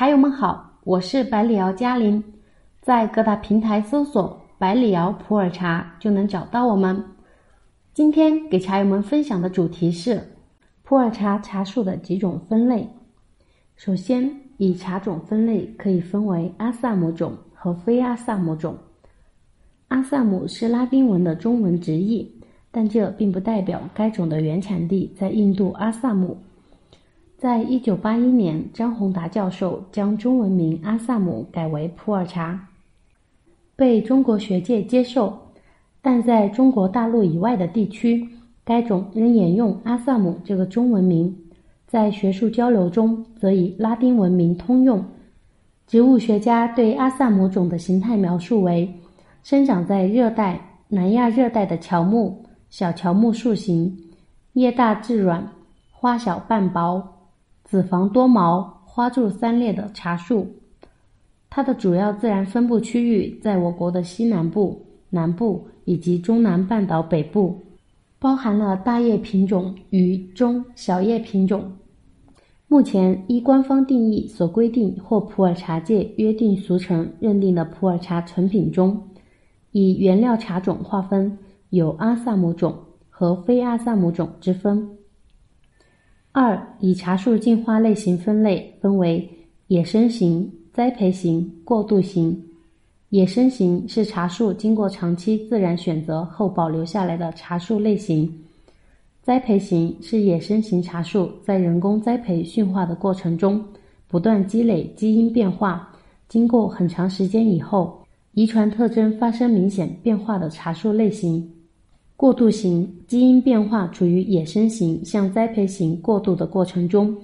茶友们好，我是百里瑶嘉玲，在各大平台搜索“百里瑶普洱茶”就能找到我们。今天给茶友们分享的主题是普洱茶茶树的几种分类。首先，以茶种分类可以分为阿萨姆种和非阿萨姆种。阿萨姆是拉丁文的中文直译，但这并不代表该种的原产地在印度阿萨姆。在一九八一年，张宏达教授将中文名阿萨姆改为普洱茶，被中国学界接受。但在中国大陆以外的地区，该种仍沿用阿萨姆这个中文名。在学术交流中，则以拉丁文名通用。植物学家对阿萨姆种的形态描述为：生长在热带、南亚热带的乔木，小乔木树形，叶大质软，花小瓣薄。子房多毛、花柱三裂的茶树，它的主要自然分布区域在我国的西南部、南部以及中南半岛北部，包含了大叶品种与中小叶品种。目前依官方定义所规定或普洱茶界约定俗成认定的普洱茶成品中，以原料茶种划分有阿萨姆种和非阿萨姆种之分。二、以茶树进化类型分类，分为野生型、栽培型、过渡型。野生型是茶树经过长期自然选择后保留下来的茶树类型。栽培型是野生型茶树在人工栽培驯化的过程中，不断积累基因变化，经过很长时间以后，遗传特征发生明显变化的茶树类型。过渡型基因变化处于野生型向栽培型过渡的过程中，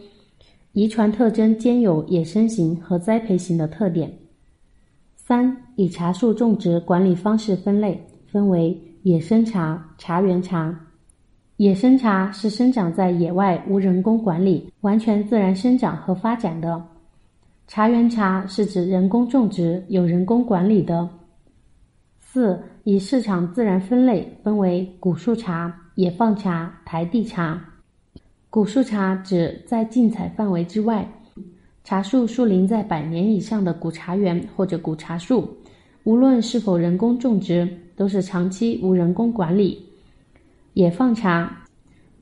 遗传特征兼有野生型和栽培型的特点。三、以茶树种植管理方式分类，分为野生茶、茶园茶。野生茶是生长在野外无人工管理、完全自然生长和发展的；茶园茶是指人工种植、有人工管理的。四、以市场自然分类分为古树茶、野放茶、台地茶。古树茶指在禁采范围之外，茶树树龄在百年以上的古茶园或者古茶树，无论是否人工种植，都是长期无人工管理。野放茶，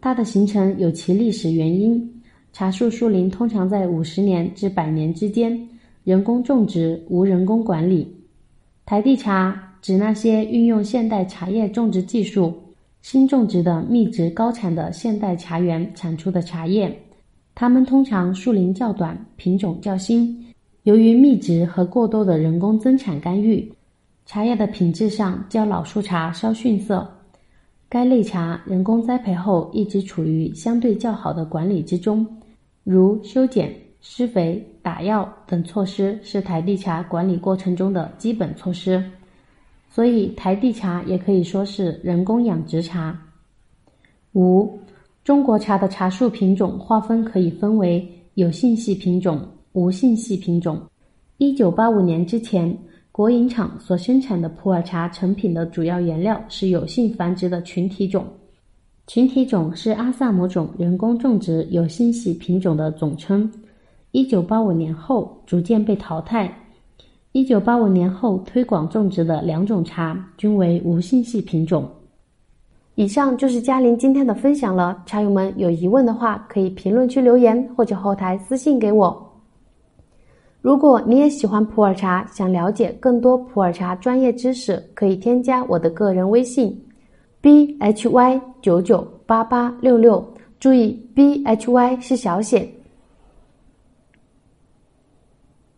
它的形成有其历史原因，茶树树龄通常在五十年至百年之间，人工种植，无人工管理。台地茶。指那些运用现代茶叶种植技术、新种植的密植高产的现代茶园产出的茶叶，它们通常树龄较短，品种较新。由于密植和过多的人工增产干预，茶叶的品质上较老树茶稍逊色。该类茶人工栽培后一直处于相对较好的管理之中，如修剪、施肥、打药等措施是台地茶管理过程中的基本措施。所以，台地茶也可以说是人工养殖茶。五、中国茶的茶树品种划分可以分为有性系品种、无性系品种。一九八五年之前，国营厂所生产的普洱茶成品的主要原料是有性繁殖的群体种。群体种是阿萨姆种人工种植有性系品种的总称。一九八五年后，逐渐被淘汰。一九八五年后推广种植的两种茶均为无性系品种。以上就是嘉玲今天的分享了，茶友们有疑问的话可以评论区留言或者后台私信给我。如果你也喜欢普洱茶，想了解更多普洱茶专业知识，可以添加我的个人微信 b h y 九九八八六六，注意 b h y 是小写。